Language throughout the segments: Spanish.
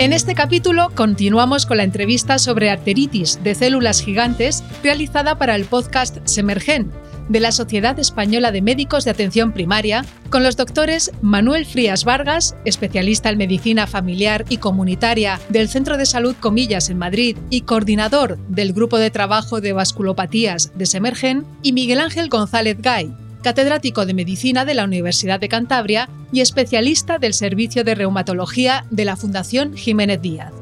En este capítulo continuamos con la entrevista sobre arteritis de células gigantes realizada para el podcast Semergen de la Sociedad Española de Médicos de Atención Primaria con los doctores Manuel Frías Vargas, especialista en medicina familiar y comunitaria del Centro de Salud Comillas en Madrid y coordinador del Grupo de Trabajo de Vasculopatías de Semergen, y Miguel Ángel González Gay, catedrático de Medicina de la Universidad de Cantabria y especialista del Servicio de Reumatología de la Fundación Jiménez Díaz.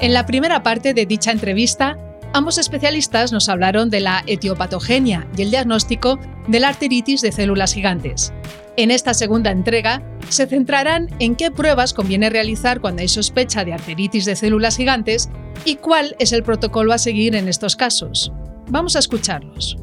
En la primera parte de dicha entrevista, ambos especialistas nos hablaron de la etiopatogenia y el diagnóstico de la arteritis de células gigantes. En esta segunda entrega se centrarán en qué pruebas conviene realizar cuando hay sospecha de arteritis de células gigantes y cuál es el protocolo a seguir en estos casos. Vamos a escucharlos.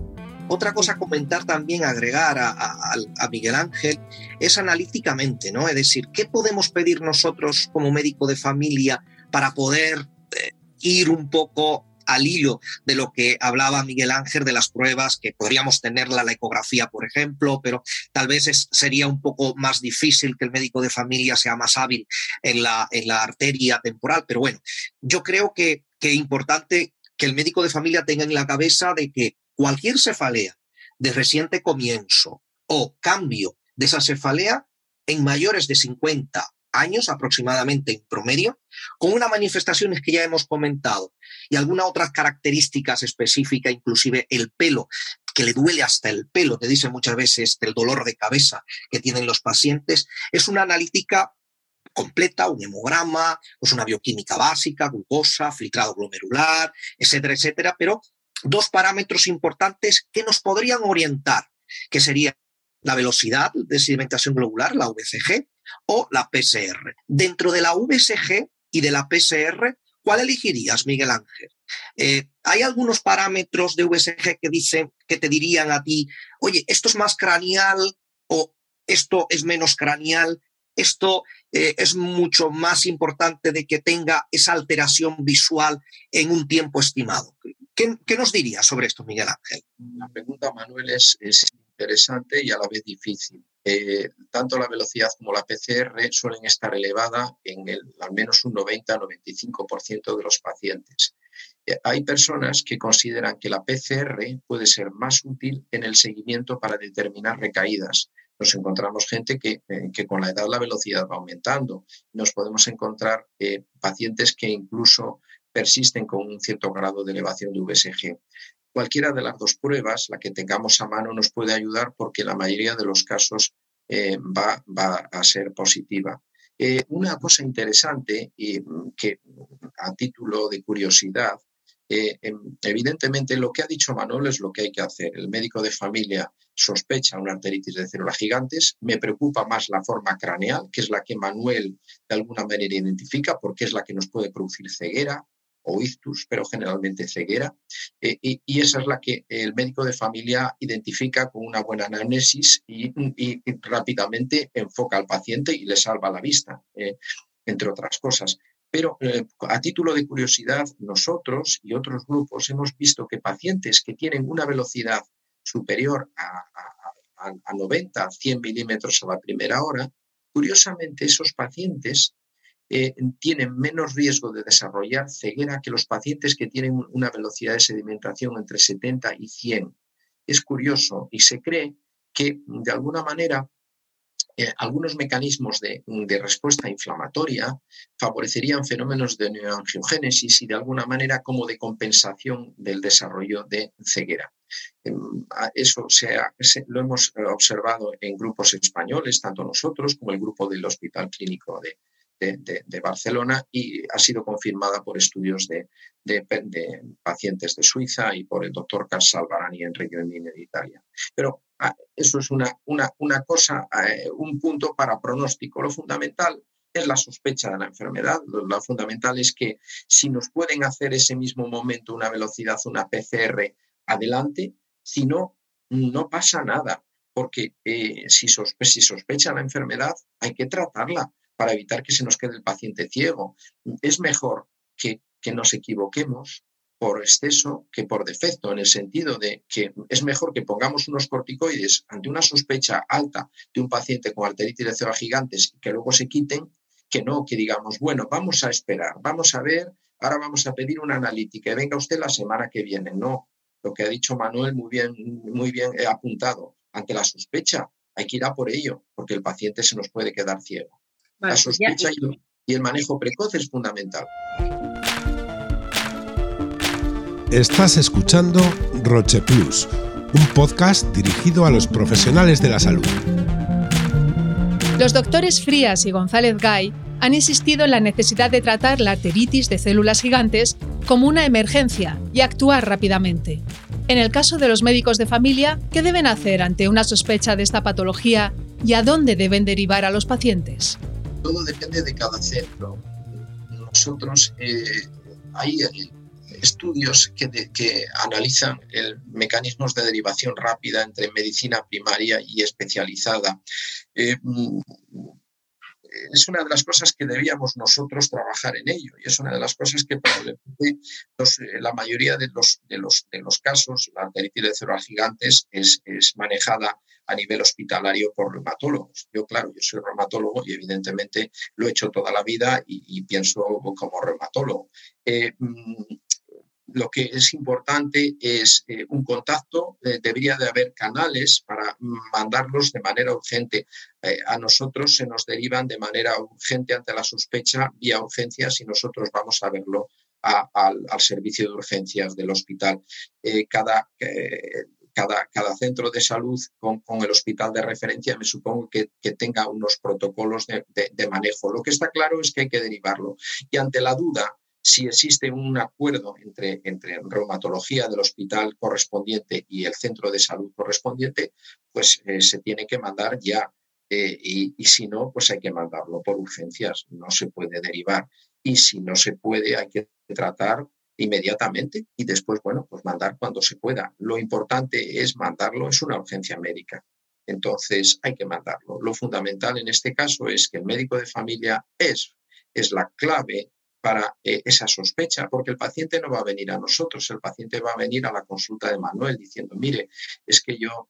Otra cosa a comentar también, agregar a, Miguel Ángel, es analíticamente, ¿no? Es decir, ¿qué podemos pedir nosotros como médico de familia para poder eh, ir un poco al hilo de lo que hablaba Miguel Ángel de las pruebas que podríamos tener la ecografía, por ejemplo, pero tal vez sería un poco más difícil que el médico de familia sea más hábil en la, en la arteria temporal. Pero bueno, yo creo que, es importante que el médico de familia tenga en la cabeza de que cualquier cefalea de reciente comienzo o cambio de esa cefalea en mayores de 50 años aproximadamente en promedio, con unas manifestaciones que ya hemos comentado y algunas otras características específicas, inclusive el pelo, que le duele hasta el pelo, te dice muchas veces el dolor de cabeza que tienen los pacientes, es una analítica completa, un hemograma, pues una bioquímica básica, glucosa, filtrado glomerular, etcétera, etcétera, pero dos parámetros importantes que nos podrían orientar, que sería la velocidad de sedimentación globular, la VCG, o la PCR. Dentro de la VCG y de la PCR, ¿cuál elegirías, Miguel Ángel? Eh, hay algunos parámetros de VCG que dicen, que te dirían a ti, oye, esto es más craneal o esto es menos craneal, esto eh, es mucho más importante de que tenga esa alteración visual en un tiempo estimado. ¿Qué, nos dirías sobre esto, Miguel Ángel? La pregunta, Manuel, es interesante y a la vez difícil. Eh, tanto la velocidad como la PCR suelen estar elevada en al menos un 90-95% de los pacientes. Eh, hay personas que consideran que la PCR puede ser más útil en el seguimiento para determinar recaídas. Nos encontramos gente que, eh, con la edad la velocidad va aumentando. Nos podemos encontrar pacientes que incluso persisten con un cierto grado de elevación de VSG. Cualquiera de las dos pruebas, la que tengamos a mano, nos puede ayudar porque la mayoría de los casos eh, va, a ser positiva. Eh, una cosa interesante y mm, que a título de curiosidad, eh, em, evidentemente lo que ha dicho Manuel es lo que hay que hacer. El médico de familia sospecha una arteritis de células gigantes. Me preocupa más la forma craneal, que es la que Manuel de alguna manera identifica, porque es la que nos puede producir ceguera o ictus, pero generalmente ceguera. Eh, y, esa es la que el médico de familia identifica con una buena anamnesis y, rápidamente enfoca al paciente y le salva la vista, eh, entre otras cosas. Pero eh, a título de curiosidad, nosotros y otros grupos hemos visto que pacientes que tienen una velocidad superior a, a 90, 100 milímetros a la primera hora, curiosamente esos pacientes eh, tienen menos riesgo de desarrollar ceguera que los pacientes que tienen una velocidad de sedimentación entre 70 y 100. Es curioso y se cree que de alguna manera eh, algunos mecanismos de, respuesta inflamatoria favorecerían fenómenos de neoangiogénesis y de alguna manera como de compensación del desarrollo de ceguera. Em, eso lo hemos observado en grupos españoles, tanto nosotros como el grupo del Hospital Clínico de, de, Barcelona y ha sido confirmada por estudios de, pacientes de Suiza y por el doctor Carl Salvarani en Reggio Emilia de Italia. Pero ah, eso es una, una, una cosa, eh, un punto para pronóstico. Lo fundamental es la sospecha de la enfermedad. Lo, fundamental es que si nos pueden hacer ese mismo momento una velocidad, una PCR adelante, si no, no pasa nada, porque eh, si, si sospecha la enfermedad, hay que tratarla para evitar que se nos quede el paciente ciego. Es mejor que, nos equivoquemos por exceso que por defecto, en el sentido de que es mejor que pongamos unos corticoides ante una sospecha alta de un paciente con arteritis de células gigantes y que luego se quiten, que no, que digamos, bueno, vamos a esperar, vamos a ver, ahora vamos a pedir una analítica y venga usted la semana que viene. No, lo que ha dicho Manuel muy bien, muy bien apuntado, ante la sospecha hay que ir a por ello, porque el paciente se nos puede quedar ciego. La sospecha y el manejo precoz es fundamental. Estás escuchando Roche Plus, un podcast dirigido a los profesionales de la salud. Los doctores Frías y González Gay han insistido en la necesidad de tratar la arteritis de células gigantes como una emergencia y actuar rápidamente. En el caso de los médicos de familia, ¿qué deben hacer ante una sospecha de esta patología y a dónde deben derivar a los pacientes? Todo depende de cada centro. Nosotros, eh, hay estudios que, que analizan el, mecanismos de derivación rápida entre medicina primaria y especializada. Eh, es una de las cosas que debíamos nosotros trabajar en ello y es una de las cosas que probablemente eh, la mayoría de los, de, los, de los casos, la arteritis de células gigantes es, es, manejada a nivel hospitalario por reumatólogos. Yo, claro, yo soy reumatólogo y evidentemente lo he hecho toda la vida y, pienso como reumatólogo. Eh, mm, lo que es importante es eh, un contacto, eh, debería de haber canales para mandarlos de manera urgente. Eh, a nosotros se nos derivan de manera urgente ante la sospecha vía urgencias y nosotros vamos a verlo al, servicio de urgencias del hospital. cada, cada, cada, centro de salud con, el hospital de referencia me supongo que, tenga unos protocolos de manejo. Lo que está claro es que hay que derivarlo. Y ante la duda, si existe un acuerdo entre, entre reumatología del hospital correspondiente y el centro de salud correspondiente, pues eh, se tiene que mandar ya. Eh, y, y, si no, pues hay que mandarlo por urgencias, no se puede derivar. Y si no se puede, hay que tratar inmediatamente y después, bueno, pues mandar cuando se pueda. Lo importante es mandarlo, es una urgencia médica. Entonces hay que mandarlo. Lo fundamental en este caso es que el médico de familia es, es la clave para eh, esa sospecha, porque el paciente no va a venir a nosotros, el paciente va a venir a la consulta de Manuel diciendo, mire, es que yo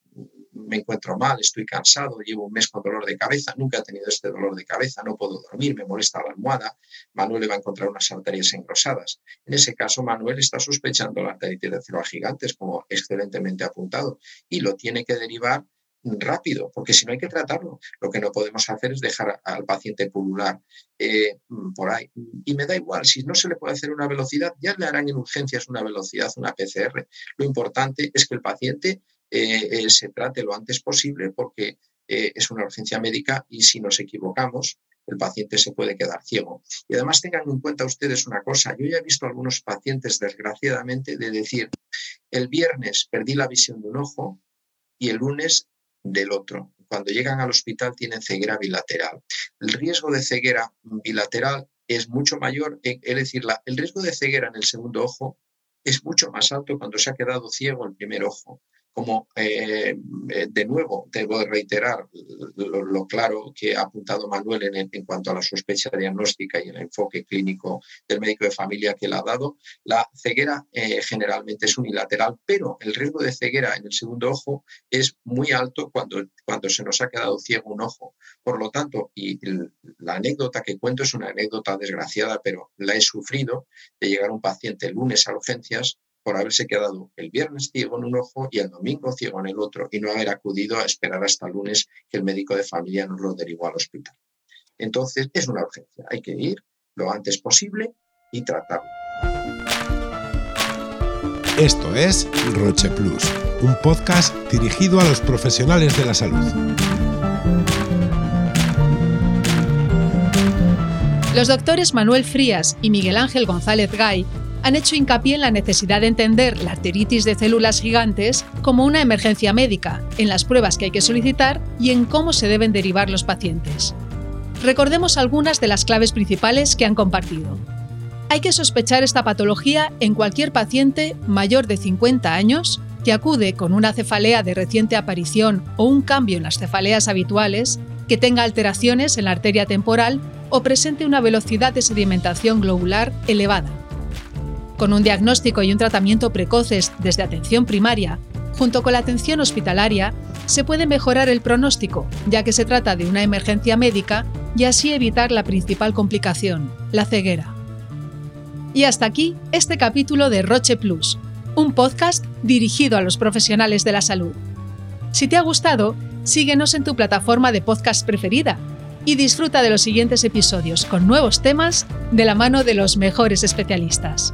me encuentro mal, estoy cansado, llevo un mes con dolor de cabeza, nunca he tenido este dolor de cabeza, no puedo dormir, me molesta la almohada, Manuel le va a encontrar unas arterias engrosadas. En ese caso, Manuel está sospechando la arteritis de gigantes, como excelentemente apuntado, y lo tiene que derivar rápido, porque si no hay que tratarlo. Lo que no podemos hacer es dejar al paciente pulular eh, por ahí. Y me da igual, si no se le puede hacer una velocidad, ya le harán en urgencias una velocidad, una PCR. Lo importante es que el paciente eh, eh, se trate lo antes posible porque es una urgencia médica y si nos equivocamos, el paciente se puede quedar ciego. Y además tengan en cuenta ustedes una cosa, yo ya he visto algunos pacientes, desgraciadamente, de decir, el viernes perdí la visión de un ojo y el lunes del otro. Cuando llegan al hospital tienen ceguera bilateral. El riesgo de ceguera bilateral es mucho mayor, es decir, el riesgo de ceguera en el segundo ojo es mucho más alto cuando se ha quedado ciego el primer ojo como eh, eh, de nuevo debo reiterar lo, claro que ha apuntado Manuel en, cuanto a la sospecha diagnóstica y el enfoque clínico del médico de familia que le ha dado, la ceguera eh, generalmente es unilateral, pero el riesgo de ceguera en el segundo ojo es muy alto cuando, cuando se nos ha quedado ciego un ojo. Por lo tanto, y la anécdota que cuento es una anécdota desgraciada, pero la he sufrido de llegar un paciente el lunes a urgencias por haberse quedado el viernes ciego en un ojo y el domingo ciego en el otro y no haber acudido a esperar hasta el lunes que el médico de familia nos lo derivó al hospital. Entonces, es una urgencia. Hay que ir lo antes posible y tratarlo. Esto es Roche Plus, un podcast dirigido a los profesionales de la salud. Los doctores Manuel Frías y Miguel Ángel González Gay han hecho hincapié en la necesidad de entender la arteritis de células gigantes como una emergencia médica, en las pruebas que hay que solicitar y en cómo se deben derivar los pacientes. Recordemos algunas de las claves principales que han compartido. Hay que sospechar esta patología en cualquier paciente mayor de 50 años que acude con una cefalea de reciente aparición o un cambio en las cefaleas habituales, que tenga alteraciones en la arteria temporal o presente una velocidad de sedimentación globular elevada. Con un diagnóstico y un tratamiento precoces desde atención primaria, junto con la atención hospitalaria, se puede mejorar el pronóstico, ya que se trata de una emergencia médica y así evitar la principal complicación, la ceguera. Y hasta aquí este capítulo de Roche Plus, un podcast dirigido a los profesionales de la salud. Si te ha gustado, síguenos en tu plataforma de podcast preferida y disfruta de los siguientes episodios con nuevos temas de la mano de los mejores especialistas.